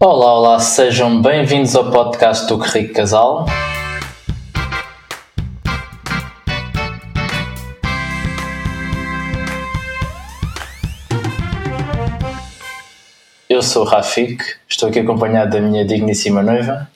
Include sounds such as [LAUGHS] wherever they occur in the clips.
Olá, olá, sejam bem-vindos ao podcast do Que Rico Casal. Eu sou o Rafik, estou aqui acompanhado da minha digníssima noiva.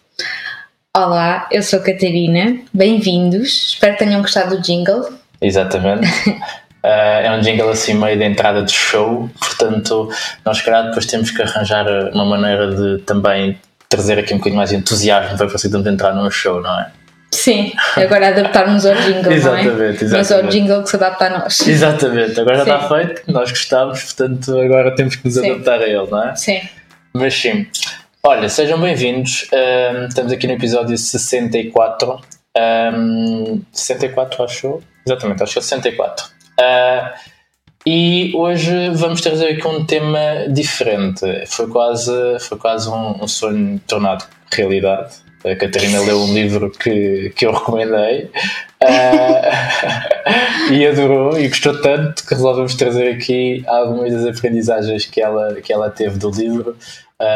Olá, eu sou a Catarina, bem-vindos, espero que tenham gostado do jingle. Exatamente. [LAUGHS] Uh, é um jingle assim meio de entrada de show, portanto, nós, calhar, depois temos que arranjar uma maneira de também trazer aqui um bocadinho mais de entusiasmo para conseguirmos entrar num show, não é? Sim, agora adaptarmos ao jingle, exatamente, não é? Exatamente, Mas ao jingle que se adapta a nós. Exatamente, agora já Sim. está feito, nós gostamos, portanto, agora temos que nos Sim. adaptar a ele, não é? Sim, Mas sim. Olha, sejam bem-vindos. Ahm, estamos aqui no episódio 64. Ahm, 64, acho eu? Exatamente, acho que é 64. Ah, e hoje vamos trazer aqui um tema diferente. Foi quase, foi quase um, um sonho tornado realidade. A Catarina leu um livro que, que eu recomendei ah, [LAUGHS] e adorou e gostou tanto que resolvemos trazer aqui algumas das aprendizagens que ela, que ela teve do livro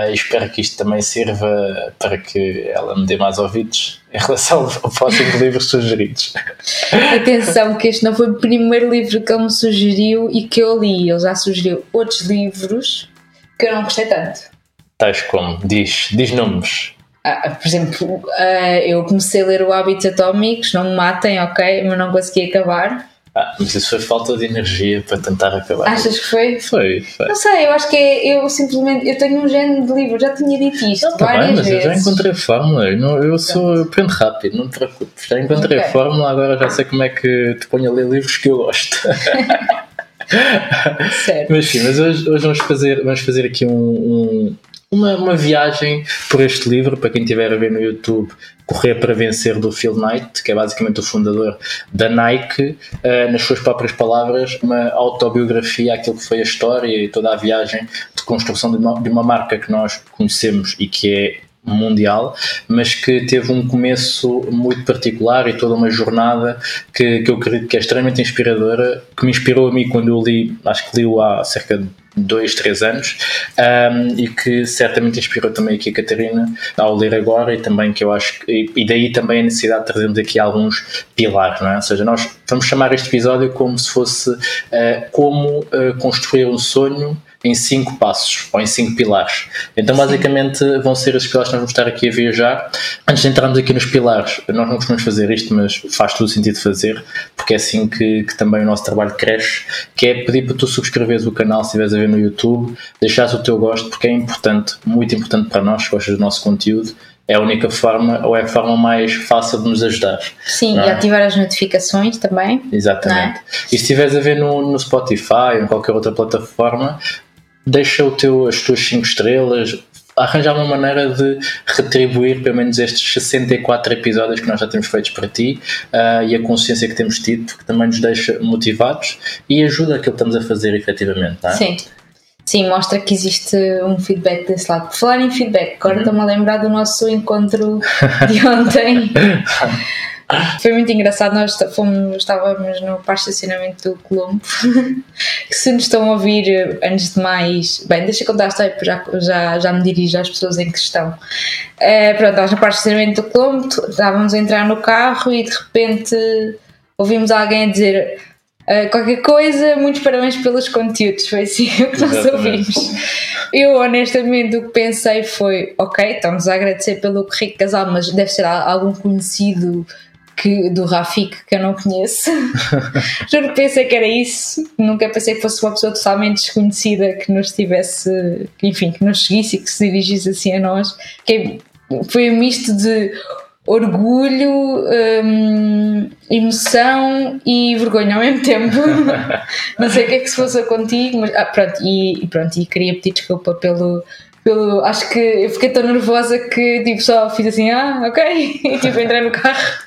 e espero que isto também sirva para que ela me dê mais ouvidos em relação ao próximo livro sugeridos. atenção que este não foi o primeiro livro que ele me sugeriu e que eu li. Ele já sugeriu outros livros que eu não gostei tanto. Tais como, diz, diz nomes. Ah, por exemplo, ah, eu comecei a ler o Hábitos Atómicos, não me matem, ok, mas não consegui acabar. Ah, mas isso foi falta de energia para tentar acabar. Achas que foi? Foi, foi. Não sei, eu acho que é, eu simplesmente, eu tenho um género de livro, já tinha dito isto Não, tá bem, mas eu vezes. já encontrei a fórmula. Eu, não- eu sou eu aprendo rápido, não te preocupes. Já encontrei a Ok. fórmula, agora já sei como é que te ponho a ler livros que eu gosto. [LAUGHS] Certo. mas sim, mas hoje, hoje vamos, fazer, vamos fazer aqui um, um- uma, uma viagem por este livro, para quem estiver a ver no YouTube, Correr para Vencer do Phil Knight, que é basicamente o fundador da Nike, eh, nas suas próprias palavras, uma autobiografia, aquilo que foi a história e toda a viagem de construção de uma, de uma marca que nós conhecemos e que é mundial, mas que teve um começo muito particular e toda uma jornada que, que eu acredito que é extremamente inspiradora, que me inspirou a mim quando eu li, acho que li-o há cerca de dois, três anos um, e que certamente inspirou também aqui a Catarina ao ler agora e também que eu acho que, e- daí também a necessidade de trazermos aqui alguns pilares, não é? Ou seja, nós vamos chamar este episódio como se fosse uh, como uh, construir um sonho em cinco passos ou em cinco pilares. Então, basicamente, vão ser esses pilares que nós vamos estar aqui a viajar. Antes de entrarmos aqui nos pilares, nós não costumamos fazer isto, mas faz todo o sentido fazer, porque é assim que, que também o nosso trabalho cresce, que é pedir para tu subscreveres o canal se estiveres a ver no YouTube, deixares o teu gosto, porque é importante, muito importante para nós, que gostas do nosso conteúdo. É a única forma, ou é a forma mais fácil de nos ajudar. Sim, Não e é? ativar as notificações também. Exatamente. E se estiveres a ver no, no Spotify ou em qualquer outra plataforma, deixa o teu, as tuas 5 estrelas, arranjar uma maneira de retribuir pelo menos estes 64 episódios que nós já temos feitos para ti ah, e a consciência que temos tido, porque também nos deixa motivados e ajuda aquilo que estamos a fazer efetivamente. Não é? Sim. Sim, mostra que existe um feedback desse lado. Por falar em feedback, Uhum. agora estou-me a lembrar do nosso encontro de ontem. [LAUGHS] Foi muito engraçado, nós fomos, estávamos no parque de estacionamento do Colombo. [LAUGHS] que se nos estão a ouvir, eh, antes de mais. Bem, deixa eu contar a história, já, já, já me dirijo às pessoas em questão. Eh, pronto, estávamos no parque de estacionamento do Colombo, estávamos a entrar no carro e de repente ouvimos alguém a dizer. eh, qualquer coisa, muitos parabéns pelos conteúdos. Foi assim o que nós Exatamente. ouvimos. Eu, honestamente, o que pensei foi: ok, estamos a agradecer pelo currículo casal, mas deve ser algum conhecido que, do Rafik que eu não conheço. [LAUGHS] Juro que pensei que era isso. Nunca pensei que fosse uma pessoa totalmente desconhecida que nos tivesse, enfim, que nos seguisse e que se dirigisse assim a nós. Que é- foi um misto de orgulho, hum, emoção e vergonha ao mesmo tempo. [LAUGHS] não sei o que é que se fosse contigo, mas ah, pronto, e, e pronto, e queria pedir desculpa pelo. Pelo, acho que eu fiquei tão nervosa que tipo, só fiz assim, ah, ok, [LAUGHS] e tipo, entrei no carro.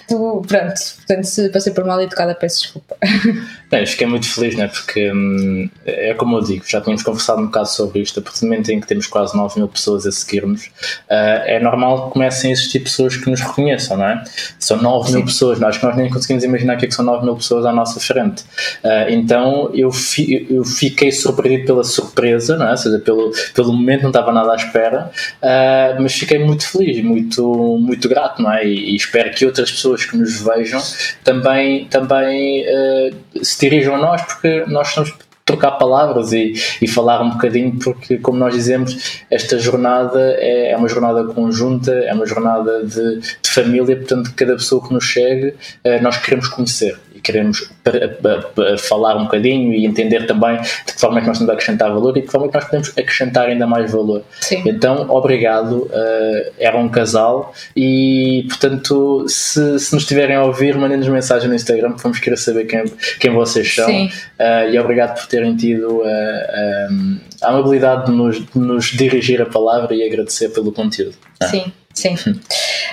Pronto, portanto, se passei por mal educada, peço desculpa. [LAUGHS] Fiquei muito feliz, né? porque hum, é como eu digo, já tínhamos conversado um bocado sobre isto. A partir do momento em que temos quase 9 mil pessoas a seguir-nos, uh, é normal que comecem a existir pessoas que nos reconheçam, não é? São 9 Sim. mil pessoas, nós, que nós nem conseguimos imaginar que, é que são 9 mil pessoas à nossa frente. Uh, então eu, fi, eu fiquei surpreendido pela surpresa, não é? ou seja, pelo, pelo momento não estava nada à espera, uh, mas fiquei muito feliz, muito, muito grato, não é? E, e, espero que outras pessoas que nos vejam também, também se dirijam a nós, porque nós estamos trocar palavras e, e falar um bocadinho, porque, como nós dizemos, esta jornada é, é uma jornada conjunta, é uma jornada de, de família, portanto, cada pessoa que nos chegue, eh, nós queremos conhecer queremos falar um bocadinho e entender também de que forma é que nós temos a acrescentar valor e de que forma é que nós podemos acrescentar ainda mais valor. Sim. Então, obrigado, uh, era um casal e, portanto, se, se nos estiverem a ouvir, mandem-nos mensagem no Instagram, vamos querer saber quem, quem vocês são uh, e obrigado por terem tido uh, a amabilidade de nos, de nos dirigir a palavra e agradecer pelo conteúdo. Sim. Sim. [LAUGHS]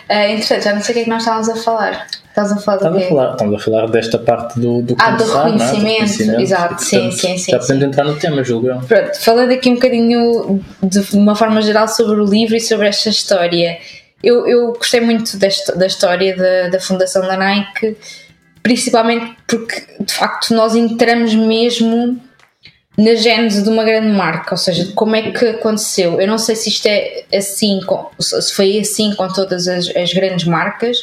Uh, interessante, já não sei o que é que nós estávamos a falar. Estás a falar estamos, a falar, estamos a falar desta parte do, do Ah, do reconhecimento, é? do reconhecimento. exato, sim, sim, sim. Já podemos entrar no tema, julgo eu. Pronto, falando aqui um bocadinho de uma forma geral sobre o livro e sobre esta história. Eu, eu gostei muito desta, da história da, da fundação da Nike, principalmente porque de facto nós entramos mesmo na gênese de uma grande marca, ou seja, como é que aconteceu. Eu não sei se isto é assim, se foi assim com todas as, as grandes marcas,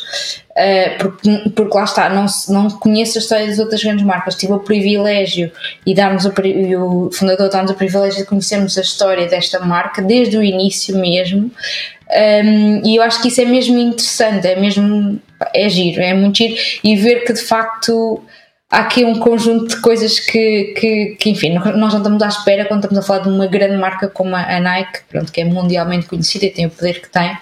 uh, porque, porque lá está, não, não conheço a história das outras grandes marcas. Tive o privilégio e, darmos o, e o fundador dá-nos o privilégio de conhecermos a história desta marca desde o início mesmo. Um, e eu acho que isso é mesmo interessante, é mesmo é giro, é muito giro e ver que de facto há aqui um conjunto de coisas que, que, que, enfim, nós não estamos à espera quando estamos a falar de uma grande marca como a Nike, pronto, que é mundialmente conhecida e tem o poder que tem.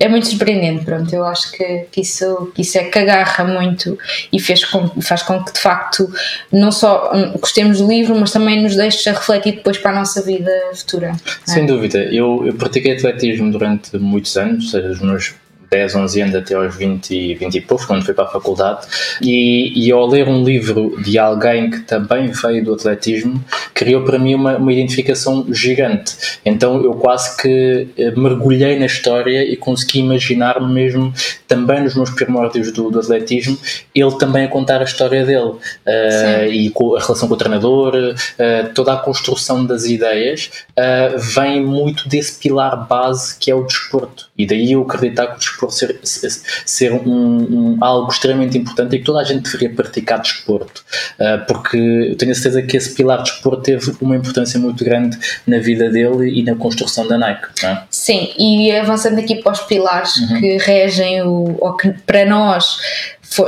É muito surpreendente, pronto, eu acho que, que, isso, que isso é que agarra muito e fez com, faz com que de facto não só gostemos do livro, mas também nos deixe refletir depois para a nossa vida futura. Sem é? dúvida, eu, eu pratiquei atletismo durante muitos anos, seja, os meus 10, 11 anos até aos 20, 20 e poucos, quando fui para a faculdade, e, e ao ler um livro de alguém que também veio do atletismo, criou para mim uma, uma identificação gigante. Então eu quase que eh, mergulhei na história e consegui imaginar-me mesmo também nos meus primórdios do, do, atletismo, ele também a contar a história dele uh, e com a relação com o treinador, uh, toda a construção das ideias uh, vem muito desse pilar base que é o desporto. E daí eu acreditar que o desporto desporto ser, ser um, um, algo extremamente importante e que toda a gente deveria praticar desporto, uh, porque eu tenho a certeza que esse pilar de desporto teve uma importância muito grande na vida dele e na construção da Nike. É? Sim, e avançando aqui para os pilares uhum. que regem o, ou que para nós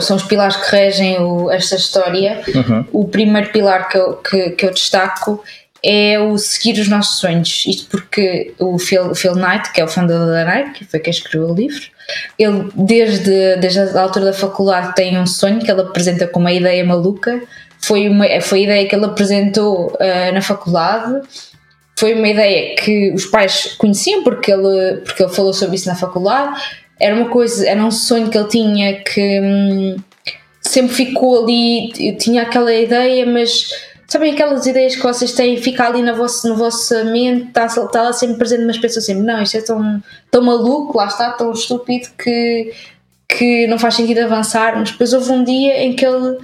são os pilares que regem o, esta história. Uhum. O primeiro pilar que eu, que, que eu destaco é o seguir os nossos sonhos. Isto porque o Phil, Phil Knight, que é o fundador da Nike, que foi quem escreveu o livro, ele desde, desde a altura da faculdade tem um sonho que ele apresenta como uma ideia maluca. Foi, uma, foi a ideia que ele apresentou uh, na faculdade. Foi uma ideia que os pais conheciam porque ele, porque ele falou sobre isso na faculdade. Era uma coisa, era um sonho que ele tinha que hum, sempre ficou ali. Tinha aquela ideia, mas Sabem aquelas ideias que vocês têm, fica ali na vossa, na vossa mente, está, está lá sempre presente, mas pensam sempre, não, isto é tão, tão maluco, lá está, tão estúpido que, que não faz sentido avançar. Mas depois houve um dia em que ele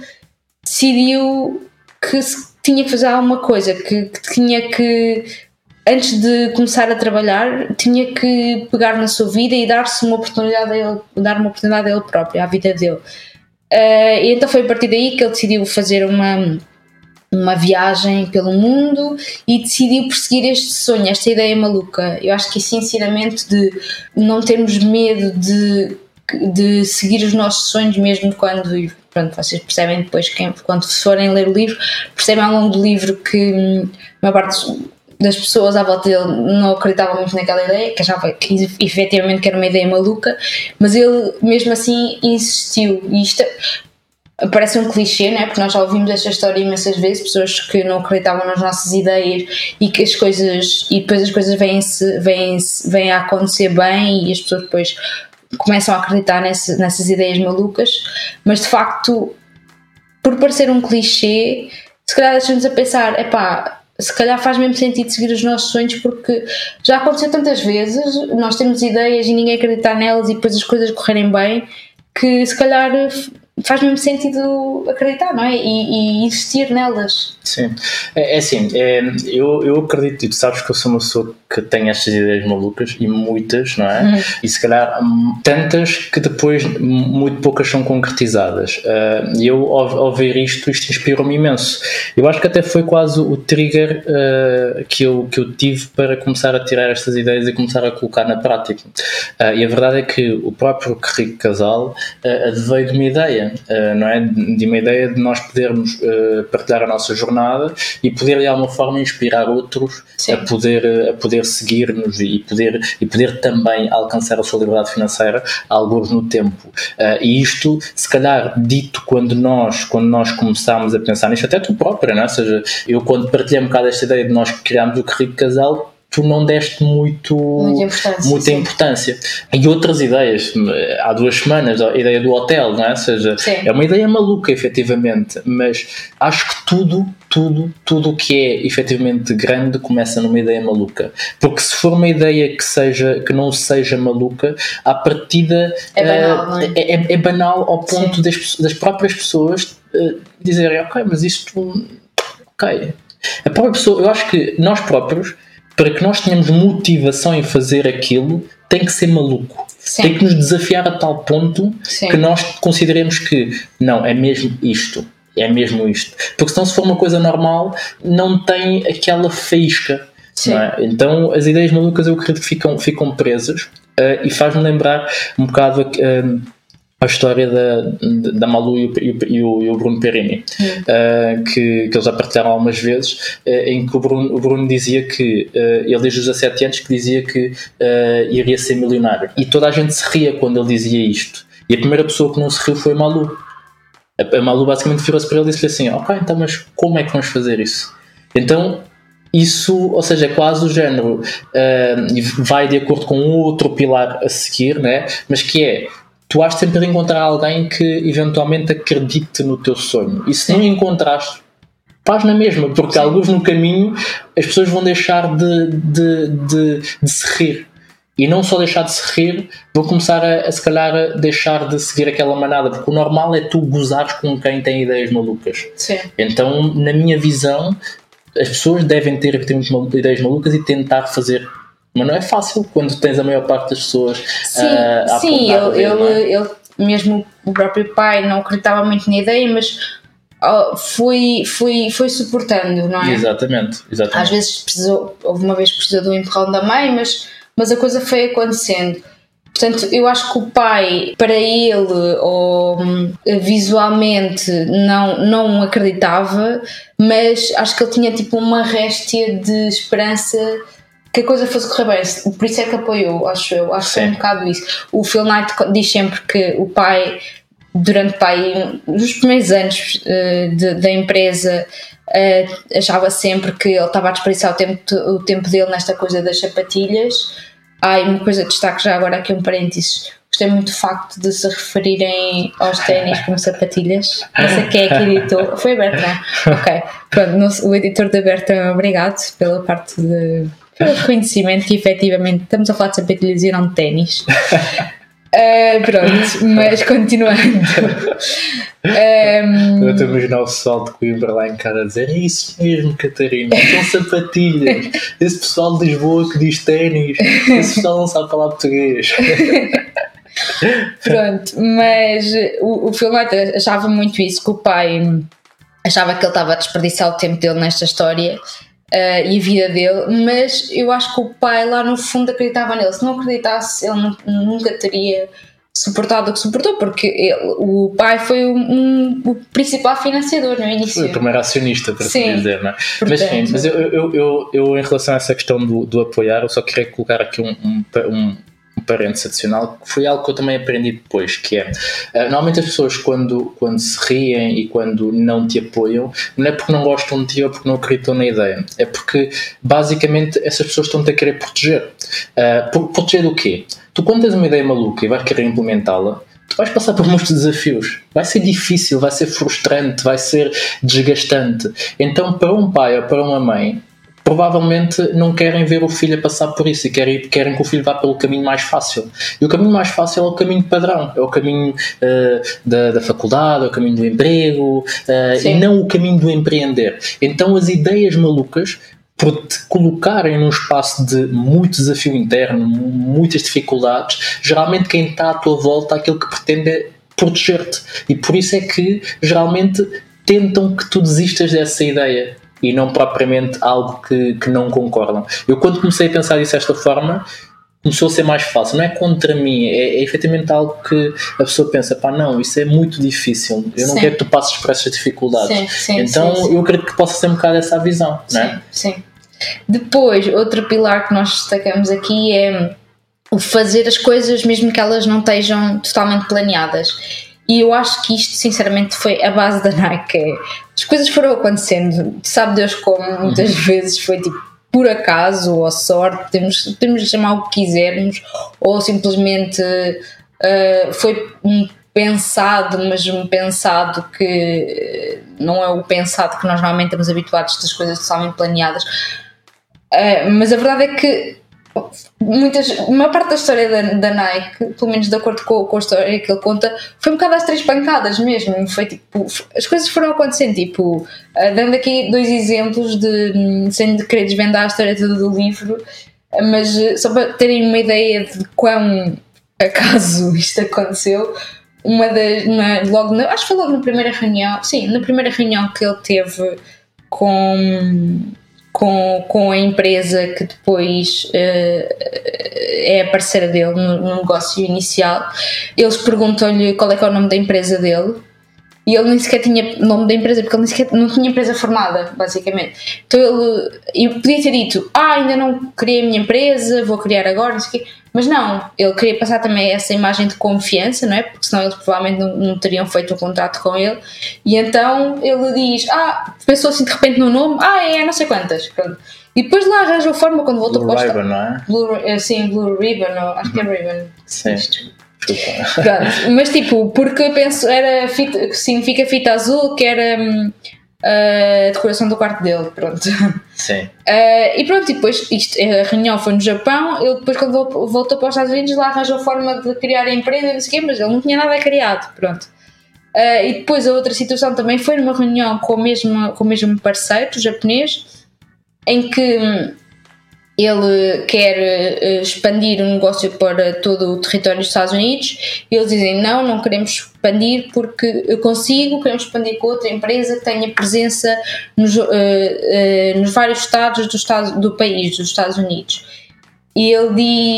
decidiu que tinha que fazer alguma coisa, que, que tinha que antes de começar a trabalhar, tinha que pegar na sua vida e dar-se uma oportunidade a ele, dar uma oportunidade a ele próprio, à vida dele. Uh, e então foi a partir daí que ele decidiu fazer uma uma viagem pelo mundo e decidiu perseguir este sonho, esta ideia maluca. Eu acho que esse ensinamento de não termos medo de, de seguir os nossos sonhos, mesmo quando. Pronto, vocês percebem depois, quando forem ler o livro, percebem ao longo do livro que hum, a maior parte das pessoas à volta dele não acreditavam muito naquela ideia, que achava que efetivamente que era uma ideia maluca, mas ele mesmo assim insistiu. E isto, parece um clichê, né? porque nós já ouvimos esta história imensas vezes, pessoas que não acreditavam nas nossas ideias e que as coisas e depois as coisas vêm, -se, vêm, -se, vêm a acontecer bem e as pessoas depois começam a acreditar nesse, nessas ideias malucas, mas de facto por parecer um clichê, se calhar deixamos a pensar, epá, se calhar faz mesmo sentido seguir os nossos sonhos porque já aconteceu tantas vezes, nós temos ideias e ninguém acreditar nelas e depois as coisas correrem bem, que se calhar faz mesmo sentido acreditar, não é? E, e investir nelas. Sim, é, é assim, é, eu, eu acredito, e tu sabes que eu sou uma pessoa que tem estas ideias malucas e muitas, não é? Uhum. E se calhar hum, tantas que depois muito poucas são concretizadas. Uh, e eu, ao, ao, ver isto, isto inspirou-me imenso. Eu acho que até foi quase o trigger uh, que, eu, que eu tive para começar a tirar estas ideias e começar a colocar na prática. Uh, e a verdade é que o próprio Rico Casal veio de uma ideia, não é? De uma ideia de nós podermos partilhar a nossa jornada e poder de alguma forma inspirar outros a poder, a poder seguir-nos e poder, e poder também alcançar a sua liberdade financeira, alguns no tempo. E isto, se calhar, dito quando nós, quando nós começámos a pensar nisto, até tu própria, não é? ou seja, eu quando partilhei um bocado esta ideia de nós criarmos o Rico Casal, tu não deste muito, muita importância. Muita importância. E outras ideias, há duas semanas, a ideia do hotel, não é? Ou seja, sim. é uma ideia maluca, efetivamente, mas acho que tudo, tudo, tudo o que é efetivamente grande começa numa ideia maluca. Porque se for uma ideia que, seja, que não seja maluca, à partida é banal, uh, é? É, é? banal ao ponto das, das próprias pessoas uh, dizerem, ok, mas isto. Ok. A própria pessoa, eu acho que nós próprios para que nós tenhamos motivação em fazer aquilo, tem que ser maluco. Sim. Tem que nos desafiar a tal ponto Sim. que nós consideremos que não, é mesmo isto. É mesmo isto. Porque senão, se for uma coisa normal, não tem aquela faísca. É? Então, as ideias malucas eu acredito que ficam, ficam presas uh, e faz-me lembrar um bocado. Uh, a história da, da Malu e o, e o, e o Bruno Perini, uh, que, que eles já partilharam algumas vezes, uh, em que o Bruno, o Bruno dizia que, uh, ele desde os 17 anos, que dizia que iria ser milionário. E toda a gente se ria quando ele dizia isto. E a primeira pessoa que não se riu foi a Malu. A, a Malu basicamente virou-se para ele e disse assim: Ok, então, mas como é que vamos fazer isso? Então isso, ou seja, é quase o género, uh, vai de acordo com outro pilar a seguir, né? mas que é tu has sempre de encontrar alguém que eventualmente acredite no teu sonho. E se não encontraste, faz na mesma, porque Sim. alguns no caminho as pessoas vão deixar de, de, de, de, se rir. E não só deixar de se rir, vão começar a, a se calhar a deixar de seguir aquela manada, porque o normal é tu gozares com quem tem ideias malucas. Sim. Então, na minha visão, as pessoas devem ter ideias malucas e tentar fazer mas não é fácil quando tens a maior parte das pessoas sim, uh, a Sim, ele, ele, é? mesmo o próprio pai não acreditava muito na ideia, mas uh, foi, foi, foi suportando, não é? Exatamente, exatamente. Às vezes precisou, houve uma vez precisou do empurrão da mãe, mas, mas a coisa foi acontecendo. Portanto, eu acho que o pai, para ele, ou visualmente, não, não acreditava, mas acho que ele tinha tipo uma réstia de esperança que a coisa fosse correr bem. Por isso é que apoiou, acho eu. Acho que é um bocado isso. O Phil Knight diz sempre que o pai, durante pai, nos primeiros anos uh, de, da empresa, uh, achava sempre que ele estava a desperdiçar o tempo, o tempo dele nesta coisa das sapatilhas. Ah, e uma coisa de destaque já agora aqui um parênteses. Gostei muito do facto de se referirem aos ténis como sapatilhas. Não sei quem é que editou. Foi a Bertrand. Ok. Pronto, o editor da Bertrand, obrigado pela parte de pelo reconhecimento que efetivamente estamos a falar de sapatilhas e não de ténis. Uh, [LAUGHS] pronto, mas continuando. Um... Eu estou a imaginar o pessoal de Coimbra lá em casa a dizer: É isso mesmo, Catarina, são sapatilhas. Esse pessoal de Lisboa que diz ténis, esse pessoal não sabe falar português. [LAUGHS] Pronto, mas o, o Filmate achava muito isso, que o pai achava que ele estava a desperdiçar o tempo dele nesta história uh, e a vida dele, mas eu acho que o pai lá no fundo acreditava nele. Se não acreditasse, ele nunca teria suportado o que suportou, porque ele, o pai foi um, um, o principal financiador no início. O primeiro acionista, para assim dizer, não é? Portanto, mas sim, mas eu, eu, eu, eu, em relação a essa questão do, do apoiar, eu só queria colocar aqui um, um um parênteses adicional, que foi algo que eu também aprendi depois, que é, uh, normalmente as pessoas quando, quando se riem e quando não te apoiam, não é porque não gostam de ti ou porque não acreditam na ideia, é porque basicamente essas pessoas estão-te a querer proteger. Uh, proteger do quê? Tu quando tens uma ideia maluca e vais querer implementá-la, tu vais passar por muitos desafios. Vai ser difícil, vai ser frustrante, vai ser desgastante. Então, para um pai ou para uma mãe, provavelmente não querem ver o filho a passar por isso e querem, querem que o filho vá pelo caminho mais fácil. E o caminho mais fácil é o caminho padrão, é o caminho uh, da, da faculdade, é o caminho do emprego, uh, e não o caminho do empreender. Então as ideias malucas por te colocarem num espaço de muito desafio interno, muitas dificuldades, geralmente quem está à tua volta aquilo que pretende é proteger-te. E por isso é que geralmente tentam que tu desistas dessa ideia e não propriamente algo que, que não concordam. Eu quando comecei a pensar isso desta forma, começou a ser mais fácil. Não é contra mim, é, é efetivamente algo que a pessoa pensa, pá, não, isso é muito difícil, eu não sim. quero que tu passes por essas dificuldades. Sim, sim, então eu acredito que possa ser um bocado essa a visão, sim, não é? Sim. Depois, outro pilar que nós destacamos aqui é o fazer as coisas mesmo que elas não estejam totalmente planeadas. E eu acho que isto, sinceramente, foi a base da Nike. As coisas foram acontecendo, sabe Deus como, muitas uhum. vezes foi tipo por acaso ou sorte, temos, temos de chamar o que quisermos, ou simplesmente uh, foi um pensado, mas um pensado que não é o pensado que nós normalmente estamos habituados das coisas totalmente planeadas. Uh, mas a verdade é que muitas, uma parte da história da, da Nike, pelo menos de acordo com, com, a história que ele conta, foi um bocado às três pancadas mesmo. Foi tipo, as coisas foram acontecendo, tipo, uh, dando aqui dois exemplos de sem querer desvendar a história toda do livro, mas uh, só para terem uma ideia de quão acaso [LAUGHS] isto aconteceu. Uma das, uma, logo acho que foi logo na primeira reunião, sim, na primeira reunião que ele teve com com, com a empresa que depois uh, é a parceira dele no, no negócio inicial. Eles perguntam-lhe qual é é o nome da empresa dele e ele nem sequer tinha nome da empresa porque ele nem sequer não tinha empresa formada, basicamente. Então ele, ele podia ter dito: Ah, ainda não criei a minha empresa, vou criar agora, não sei o quê. Mas não, ele queria passar também essa imagem de confiança, não é? Porque senão eles provavelmente não, não teriam feito um contrato com ele. E então ele diz: Ah, pensou assim de repente no nome, ah, é, não sei quantas. Pronto. E depois lá arranjou forma quando voltou Blue para o Ribbon, não é? Blue, eh, sim, Blue Ribbon, ou, acho que é Ribbon. Sim. Pronto, mas tipo, porque penso, era fita, significa fita azul, que era hum, a decoração do quarto dele, pronto. Sim. Uh, e pronto, e depois isto, a reunião foi no Japão, ele depois quando voltou para os Estados Unidos lá arranjou forma de criar a empresa, não sei o quê, mas ele não tinha nada criado, pronto. Uh, e depois a outra situação também foi numa reunião com o mesmo, com o mesmo parceiro japonês, em que hum, ele quer uh, expandir o negócio para todo o território dos Estados Unidos e eles dizem não, não queremos expandir porque eu consigo, queremos expandir com outra empresa que tenha presença nos, uh, uh, nos vários estados do, estado, do país, dos Estados Unidos. E ele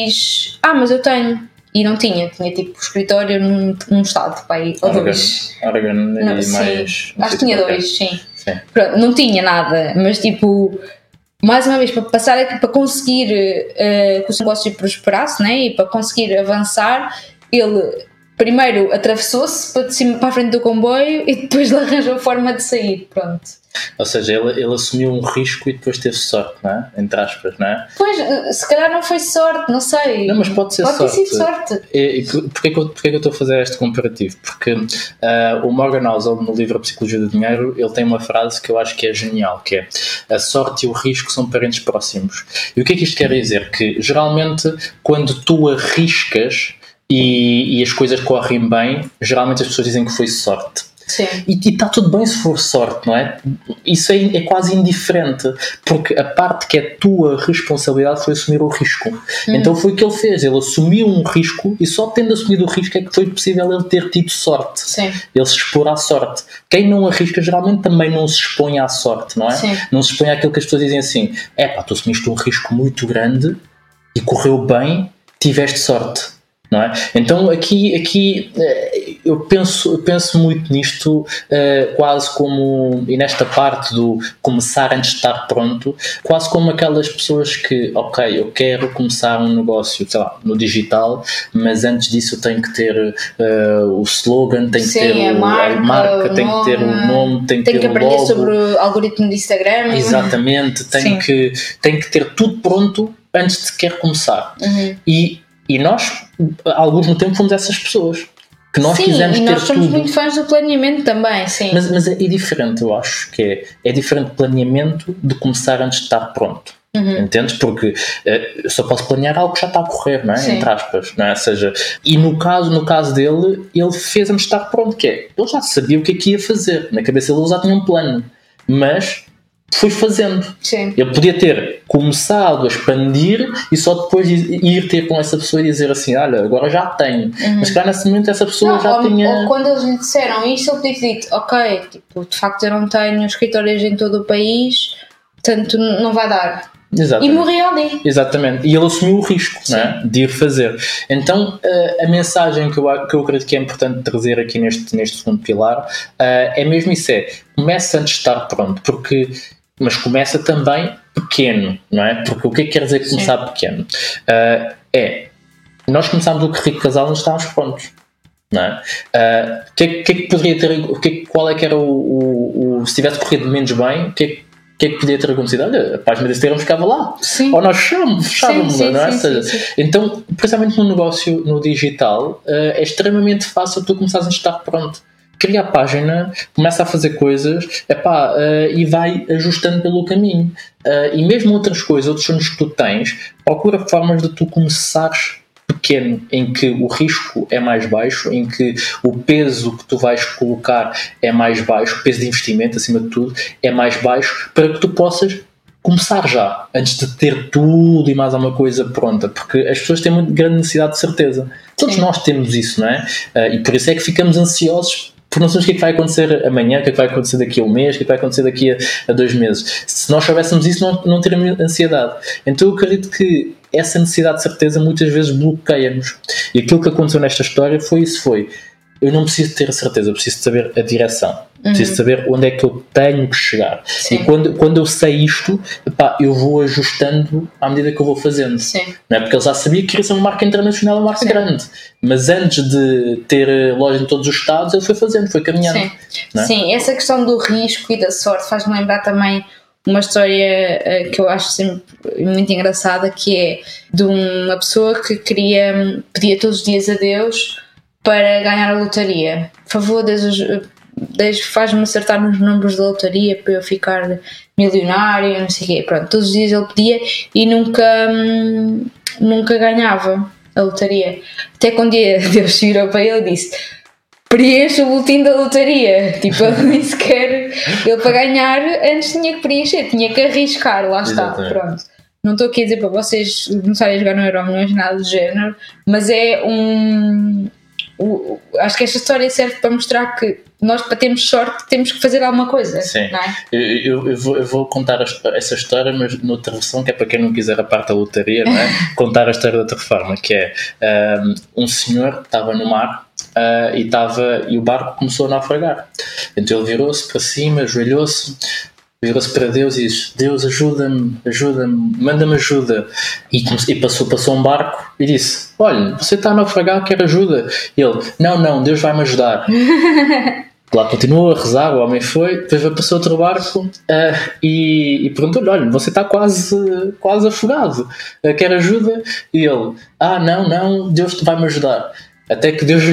diz, ah, mas eu tenho. E não tinha, tinha tipo escritório num, num estado, pai, ou Oregon, dois. Oregon não, e mais. Acho que tinha dois, sim. sim. Pronto, não tinha nada, mas tipo mais uma vez, para passar aqui, para conseguir uh, que o negócio prosperasse né, e para conseguir avançar, ele primeiro atravessou-se para, para a frente do comboio e depois lhe arranjou forma de sair. Pronto. Ou seja, ele, ele assumiu um risco e depois teve sorte, não é? Entre aspas, não é? Pois, eh, se calhar não foi sorte, não sei. Não, mas pode ser pode sorte. Pode ter sido sorte. E, e porquê, que eu, porquê que eu estou a fazer este comparativo? Porque uh, o Morgan Housel, no livro A Psicologia do Dinheiro, ele tem uma frase que eu acho que é genial, que é a sorte e o risco são parentes próximos. E o que é que isto quer dizer? Que geralmente quando tu arriscas e, e as coisas correm bem, geralmente as pessoas dizem que foi sorte. Sim. E está tudo bem se for sorte, não é? Isso é, é, quase indiferente, porque a parte que é tua responsabilidade foi assumir o risco. Hum. Então foi o que ele fez, ele assumiu um risco e só tendo assumido o risco é que foi possível ele ter tido sorte. Sim. Ele se expor à sorte. Quem não arrisca geralmente também não se expõe à sorte, não é? Sim. Não se expõe àquilo que as pessoas dizem assim: é pá, tu assumiste um risco muito grande e correu bem, tiveste sorte não é? Então aqui, aqui eh, eu penso, eu penso muito nisto eh, quase como, e nesta parte do começar antes de estar pronto, quase como aquelas pessoas que, ok, eu quero começar um negócio, sei lá, no digital, mas antes disso eu tenho que ter uh, o slogan, tenho Sim, que ter a marca, a marca tenho nome, que ter o nome, tenho que ter que o aprender logo. sobre o algoritmo de Instagram. Exatamente, tenho que, tenho que ter tudo pronto antes de sequer começar. Uhum. E e nós, alguns no tempo, fomos essas pessoas. que nós sim, quisemos e ter nós somos tudo. muito fãs do planeamento também, sim. Mas, mas é, diferente, eu acho que é, é diferente planeamento de começar antes de estar pronto. Uhum. Entendes? Porque eh, só posso planear algo que já está a correr, não é? Sim. Entre aspas, não é? Ou seja, e no caso, no caso dele, ele fez antes de estar pronto, que é, ele já sabia o que é que ia fazer. Na cabeça dele ele já tinha um plano. Mas foi fazendo. Sim. Ele podia ter começado a expandir e só depois ir ter com essa pessoa e dizer assim: Olha, agora já tenho. Mas claro, nesse momento essa pessoa Uhum. Não, já ou, tinha. ou quando eles lhe disseram isto, ele podia ter dito, ok, tipo, de facto eu não tenho escritórios em todo o país, portanto não vai dar. E Exatamente. morreu ali. Exatamente. E ele assumiu o risco é? de ir fazer. Então, eh, a mensagem que eu, que eu acredito que é importante trazer aqui neste, neste segundo pilar eh, é mesmo isso: é começa antes de estar pronto, porque, mas começa também pequeno, não é? Porque o que é que quer dizer começar pequeno? Eh, é, nós começámos o rico casal não estávamos prontos. Não é? O que, que- que é que poderia ter, que é que- qual é que era o, o, o- se tivesse corrido menos bem, o que é que é que podia ter acontecido? Olha, a página desse termo ficava lá. Sim. Ou nós fechávamos, sim, não é? sim, sim, sim. Então, principalmente no negócio no digital, eh, é extremamente fácil tu começares a estar pronto. Cria a página, começa a fazer coisas epá, eh, e vai ajustando pelo caminho. Eh, e mesmo outras coisas, outros sonhos que tu tens, procura formas de tu começares pequeno, em que o risco é mais baixo, em que o peso que tu vais colocar é mais baixo, o peso de investimento, acima de tudo, é mais baixo, para que tu possas começar já, antes de ter tudo e mais alguma coisa pronta, porque as pessoas têm muito grande necessidade de certeza. Todos Sim. nós temos isso, não é? Ah, e por isso é que ficamos ansiosos. Porque não sabemos o que é que vai acontecer amanhã, o que é que vai acontecer daqui a um mês, o que é que vai acontecer daqui a, a dois meses. Se nós soubéssemos isso, não, não teríamos ansiedade. Então eu acredito que essa necessidade de certeza muitas vezes bloqueia-nos. E aquilo que aconteceu nesta história foi isso: foi eu não preciso ter a certeza, eu preciso saber a direção. Preciso de saber onde é que eu tenho que chegar. Sim. E quando, quando eu sei isto, epá, eu vou ajustando à medida que eu vou fazendo. Sim. Não é? Porque ele já sabia que queria ser uma marca internacional, uma marca Sim. grande. Mas antes de ter loja em todos os estados, ele foi fazendo, foi caminhando. Sim. É? Sim, essa questão do risco e da sorte faz-me lembrar também uma história eh, que eu acho sempre muito engraçada, que é de uma pessoa que queria, pedia todos os dias a Deus para ganhar a lotaria. Por favor, faz-me acertar nos números da lotaria para eu ficar milionário, não sei o quê. Pronto, todos os dias ele pedia e nunca, hum, nunca ganhava a lotaria. Até que um dia [LAUGHS] Deus se virou para ele e disse preencha o boletim da lotaria. Tipo, ele nem [LAUGHS] sequer. Ele para ganhar antes tinha que preencher, tinha que arriscar, lá está. Exatamente. Pronto. Não estou aqui a dizer para vocês começarem a jogar no Euro Milhões, nada do género, mas é um. O- acho que esta história serve para mostrar que nós, para termos sorte, temos que fazer alguma coisa. Sim. É? Eu, eu- vou, eu vou contar a essa história, mas noutra versão, que é para quem não quiser a parte da lotaria, não é? [LAUGHS] contar a história de outra forma, que é um, um senhor estava no mar ah, e, estava, e o barco começou a naufragar. Então ele virou-se para cima, ajoelhou-se, virou-se para Deus e disse: Deus, ajuda-me, ajuda-me, manda-me ajuda. E, e passou, passou um barco e disse: Olha, você está a naufragar, quer ajuda? E ele: Não, não, Deus vai-me ajudar. [LAUGHS] Lá continuou a rezar, o homem foi, depois passou outro barco ah, e, e perguntou-lhe: Olha, você está quase, quase afogado, Ah, quer ajuda? E ele: Ah, não, não, Deus te vai-me ajudar. Até que Deus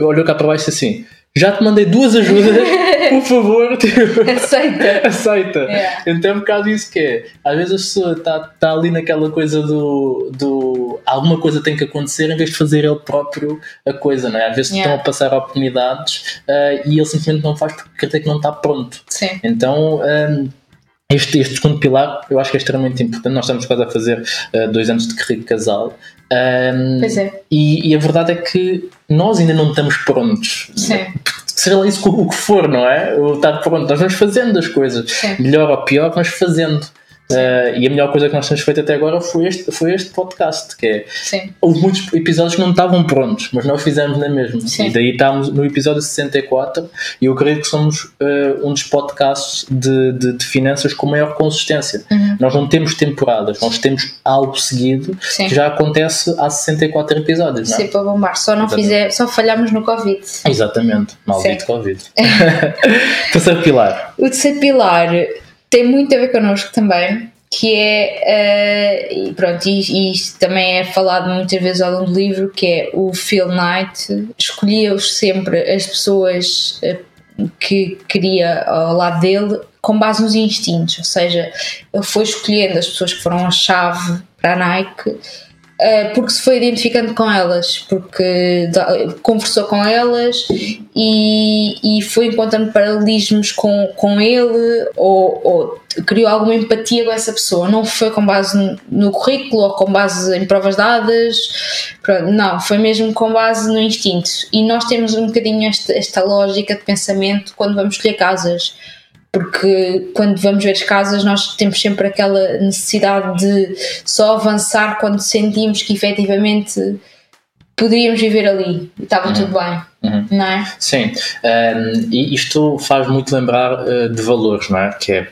olhou cá para baixo e disse assim: Já te mandei duas ajudas, [LAUGHS] por favor, tipo, Aceita. aceita. Yeah. Então é um bocado isso que é. Às vezes a pessoa está tá ali naquela coisa do, do. Alguma coisa tem que acontecer em vez de fazer ele próprio a coisa, não é? Às vezes Yeah. estão a passar oportunidades ah, e ele simplesmente não faz porque acredita que não está pronto. Sim. Então. ah, este, este segundo pilar eu acho que é extremamente importante. Nós estamos quase a fazer ah, dois anos de carreira de casal. Ah, Pois é. e, e a verdade é que nós ainda não estamos prontos. Sim. Seja lá isso o que for, não é? O estar pronto. Nós vamos fazendo as coisas. Sim. Melhor ou pior, vamos fazendo. Uh, e a melhor coisa que nós temos feito até agora foi este, foi este podcast, que é Sim. houve muitos episódios que não estavam prontos, mas nós fizemos na mesma. Sim. E daí estamos no episódio 64 e eu acredito que somos uh, um dos podcasts de, de, de finanças com maior consistência. Uhum. Nós não temos temporadas, nós temos algo seguido Sim. que já acontece há 64 episódios, não é? Sim, para bombar. Só não Exatamente. fizer, só falhámos no Covid. Exatamente, maldito Sim. Covid. [LAUGHS] [LAUGHS] Terceiro pilar. O terceiro pilar tem muito a ver connosco também, que é, uh, e pronto, e, isto também é falado muitas vezes ao longo do livro, que é o Phil Knight escolheu sempre as pessoas uh, que queria ao lado dele com base nos instintos, ou seja, ele foi escolhendo as pessoas que foram a chave para a Nike eh, porque se foi identificando com elas, porque conversou com elas e, e foi encontrando paralelismos com, com ele ou, ou, criou alguma empatia com essa pessoa. Não foi com base no, currículo ou com base em provas dadas, não, foi mesmo com base no instinto. E nós temos um bocadinho esta, esta lógica de pensamento quando vamos escolher casas porque quando vamos ver as casas nós temos sempre aquela necessidade de só avançar quando sentimos que efetivamente poderíamos viver ali e estava uhum. tudo bem. Uhum. Não é? Sim, um, e isto faz muito lembrar uh, de valores, não é? Que é,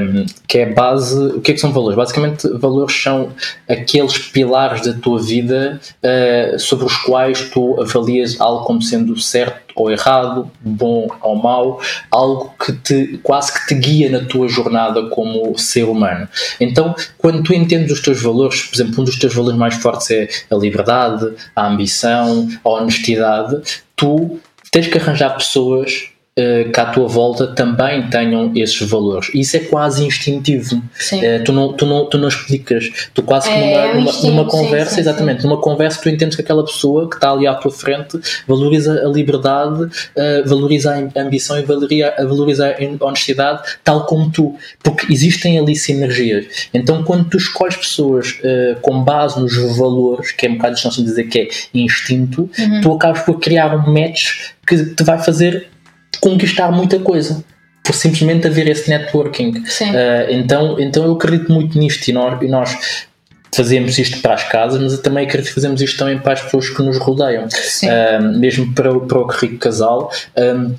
um, que é base. O que é que são valores? Basicamente, valores são aqueles pilares da tua vida uh, sobre os quais tu avalias algo como sendo certo ou errado, bom ou mau, algo que te quase que te guia na tua jornada como ser humano. Então, quando tu entendes os teus valores, por exemplo, um dos teus valores mais fortes é a liberdade, a ambição, a honestidade, tu tens que arranjar pessoas uh, que à tua volta também tenham esses valores. Isso é quase instintivo. Uh, tu, não, tu, não, tu não explicas. Tu quase que é, numa, é numa, instinto, numa, conversa, sim, sim, exatamente, sim. numa conversa tu entendes que aquela pessoa que está ali à tua frente valoriza a liberdade, uh, valoriza a ambição e valoriza, valoriza a honestidade tal como tu. Porque existem ali sinergias. Então quando tu escolhes pessoas com base nos valores, que é um bocado distância de dizer que é instinto, uhum. tu acabas por criar um match que te vai fazer conquistar muita coisa por simplesmente haver esse networking. Uh, então, então eu acredito muito nisto e nós, e nós fazemos isto para as casas, mas eu também acredito que fazemos isto também para as pessoas que nos rodeiam. Uh, mesmo para, para o Rico Casal. Um,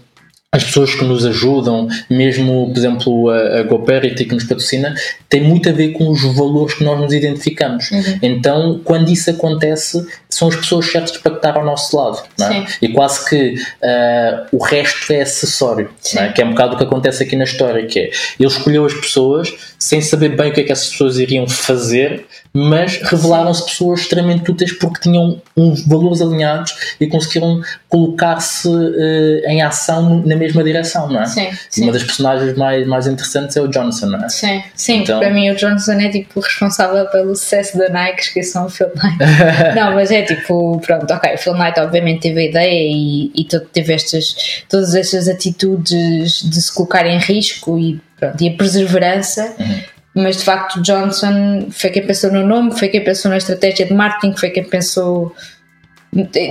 as pessoas que nos ajudam, mesmo, por exemplo, a, a GoParity que nos patrocina, tem muito a ver com os valores que nós nos identificamos. Uhum. Então, quando isso acontece, são as pessoas certas para estar ao nosso lado. É? E quase que uh, o resto é acessório, é? que é um bocado o que acontece aqui na história, que é, ele escolheu as pessoas sem saber bem o que é que essas pessoas iriam fazer, mas revelaram-se pessoas extremamente úteis porque tinham uns valores alinhados e conseguiram colocar-se uh, em ação na mesma direção, não é? Sim, sim. Uma das personagens mais, mais interessantes é o Johnson, não é? Sim, sim. Então... Para mim o Johnson é tipo responsável pelo sucesso da Nike, esqueçam o Phil Knight. [LAUGHS] não, mas é tipo, pronto, ok, o Phil Knight obviamente teve a ideia e, e teve estas, todas estas atitudes de se colocar em risco e, pronto, e a perseverança. Uhum mas de facto Johnson foi quem pensou no nome, foi quem pensou na estratégia de marketing, foi quem pensou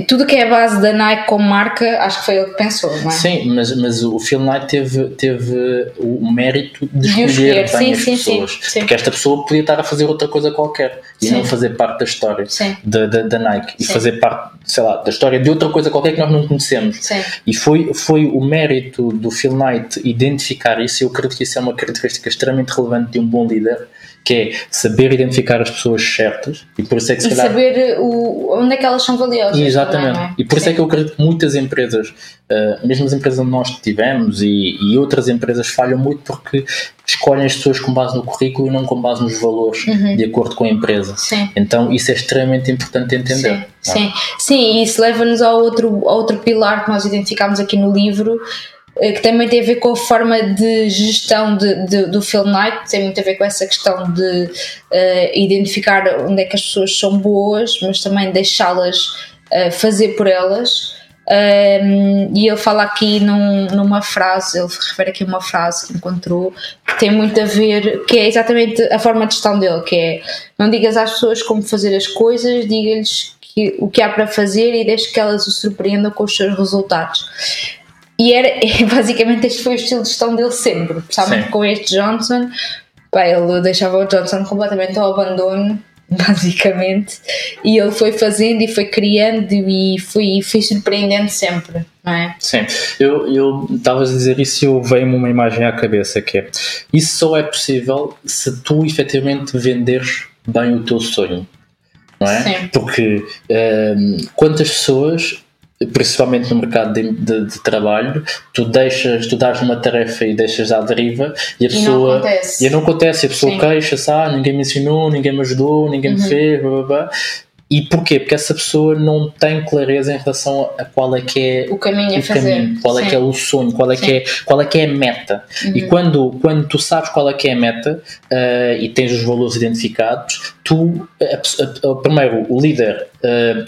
tudo que é a base da Nike como marca, acho que foi ele que pensou, não é? Sim, mas, mas o Phil Knight teve, teve o mérito de escolher, de bem sim, as sim, pessoas. Sim, porque esta pessoa podia estar a fazer outra coisa qualquer e não fazer parte da história da, da, da, Nike. E fazer parte, sei lá, da história de outra coisa qualquer que nós não conhecemos. E foi, foi o mérito do Phil Knight identificar isso. Eu acredito que isso é uma característica extremamente relevante de um bom líder que é saber identificar as pessoas certas e por isso é que se e calhar... saber o, onde é que elas são valiosas. Exatamente. Também, é? E por isso é que eu acredito que muitas empresas, uh, mesmo as empresas onde nós tivemos e, e, outras empresas falham muito porque escolhem as pessoas com base no currículo e não com base nos valores uhum. de acordo com a empresa. Sim. Então isso é extremamente importante entender. Sim, sim. sim. e isso leva-nos ao outro, ao outro pilar que nós identificámos aqui no livro eh, que também tem a ver com a forma de gestão de, de, do Phil Knight, tem muito a ver com essa questão de uh, identificar onde é que as pessoas são boas, mas também deixá-las uh, fazer por elas. Um, e ele fala aqui num, numa frase, ele refere aqui uma frase que encontrou que tem muito a ver, que é exatamente a forma de gestão dele, que é não digas às pessoas como fazer as coisas, diga-lhes o que há para fazer e deixe que elas o surpreendam com os seus resultados. E era, [LAUGHS] basicamente este foi o estilo de gestão dele sempre, principalmente com este Johnson. Pá, ele deixava o Johnson completamente ao abandono, [LAUGHS] basicamente, e ele foi fazendo e foi criando e foi, foi surpreendendo sempre, não é? Sim, eu estavas a dizer isso e eu veio-me uma imagem à cabeça que é isso só é possível se tu efetivamente venderes bem o teu sonho, não é? Sim. Porque um, quantas pessoas principalmente no mercado de, de, de, trabalho, tu deixas, tu dás uma tarefa e deixas à deriva e a pessoa. não acontece. E não acontece, a pessoa queixa-se, ah, ninguém me ensinou, ninguém me ajudou, ninguém uhum. me fez, blá, blá, blá. E porquê? Porque essa pessoa não tem clareza em relação a qual é que é o caminho, o caminho qual é Sim. é que é o sonho, qual é, que é, qual é que é a meta. Uhum. E quando, quando tu sabes qual é que é a meta uh, e tens os valores identificados, tu, a, a, a, primeiro, o líder uh,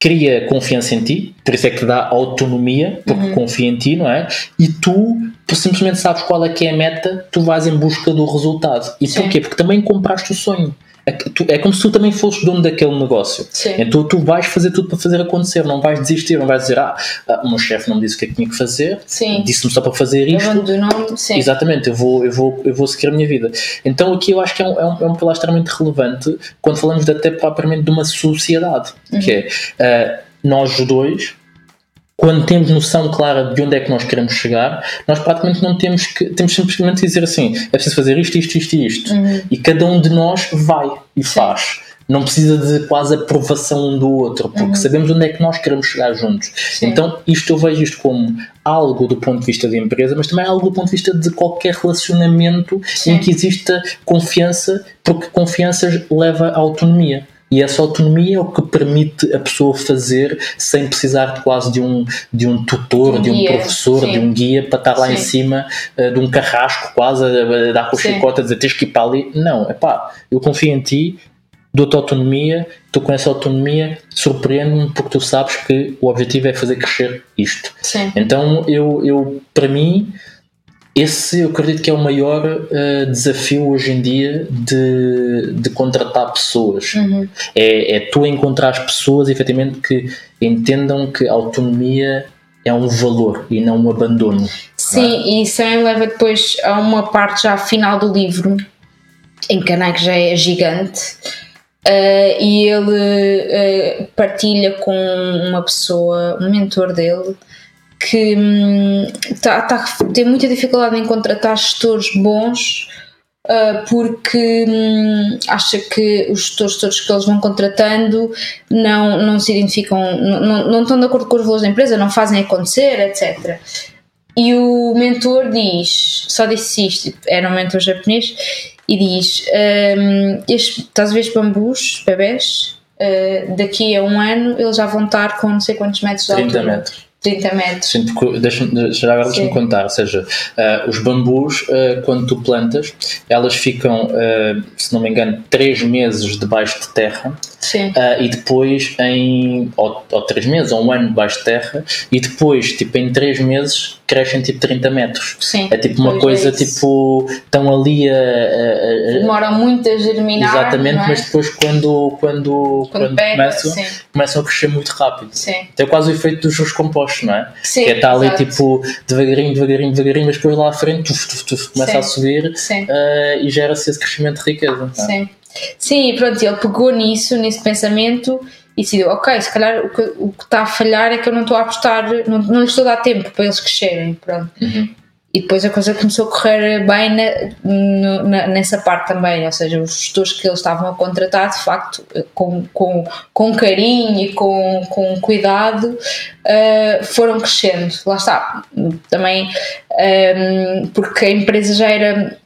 cria confiança em ti, por isso é que dá autonomia, porque uhum. confia em ti, não é? E tu, tu simplesmente sabes qual é que é a meta, tu vais em busca do resultado. E Sim. porquê? Porque também compraste o sonho. É, é como se tu também fosses dono daquele negócio. Sim. Então tu vais fazer tudo para fazer acontecer, não vais desistir, não vais dizer, ah, ah o meu chefe não me disse o que é que tinha que fazer, disse-me só para fazer isto. Nome, sim. Exatamente, eu vou, eu, vou, eu vou seguir a minha vida. Então aqui eu acho que é um, é um, é um pilar extremamente relevante quando falamos de, até propriamente de uma sociedade, uhum. que é uh, nós dois quando temos noção clara de onde é que nós queremos chegar, nós praticamente não temos que, temos simplesmente que dizer assim, é preciso fazer isto, isto, isto e isto. Uhum. E cada um de nós vai e Sim. faz. Não precisa de quase aprovação um do outro, porque uhum. sabemos onde é que nós queremos chegar juntos. Sim. Então, isto eu vejo isto como algo do ponto de vista da empresa, mas também algo do ponto de vista de qualquer relacionamento Sim. em que exista confiança, porque confiança leva à autonomia. E essa autonomia é o que permite a pessoa fazer sem precisar de quase de um, de um tutor, um de um guia, professor, sim. de um guia para estar lá sim. em cima uh, de um carrasco quase a, a dar com o chicote a dizer tens que ir para ali. Não, é pá, eu confio em ti, dou-te autonomia, tu com essa autonomia surpreende-me porque tu sabes que o objetivo é fazer crescer isto. Sim. Então eu, eu para mim esse eu acredito que é o maior uh, desafio hoje em dia de, de contratar pessoas. Uhum. É, é tu encontrar as pessoas efetivamente que entendam que a autonomia é um valor e não um abandono. Sim, é? e isso também leva depois a uma parte já final do livro, em que a Nike já é gigante. Uh, e ele uh, partilha com uma pessoa, um mentor dele, que hum, tá, tá, tem muita dificuldade em contratar gestores bons uh, porque hum, acha que os gestores todos que eles vão contratando não, não se identificam, não, não estão de acordo com os valores da empresa, não fazem acontecer, etc. E o mentor diz, só disse isto, era um mentor japonês, e diz: um, este, Estás a ver bambus, bebés? Uh, daqui a um ano eles já vão estar com não sei quantos metros de 30 altura. metros. 30 metros. Sim, porque deixa-me já agora deixa-me contar, ou seja, uh, os bambus, uh, quando tu plantas, elas ficam, uh, se não me engano, 3 meses debaixo de terra Sim. e depois em, ou, ou 3 meses, ou um ano debaixo de terra, e depois, tipo, em 3 meses crescem tipo 30 metros. Sim, é tipo uma coisa é tipo. estão ali a. a, a Demoram muito a germinar. Exatamente, é? mas depois quando, quando, quando, quando pega, começam, sim. começam a crescer muito rápido. Sim. Tem quase o efeito dos seus compostos, não é? Sim, que é estar ali tipo devagarinho, devagarinho, devagarinho, mas depois lá à frente tuf, tuf, tuf, começa sim. a subir uh, e gera-se esse crescimento de riqueza. É? Sim. Pronto, ele pegou nisso, nesse pensamento e decidiu, ok, se calhar o que, o que está a falhar é que eu não estou a apostar, não, não lhes estou a dar tempo para eles crescerem, pronto. Uhum. E depois a coisa começou a correr bem na, na, nessa parte também, ou seja, os gestores que eles estavam a contratar, de facto, com, com, com carinho e com, com cuidado, uh, foram crescendo. Lá está, também um, ehm, porque a empresa já era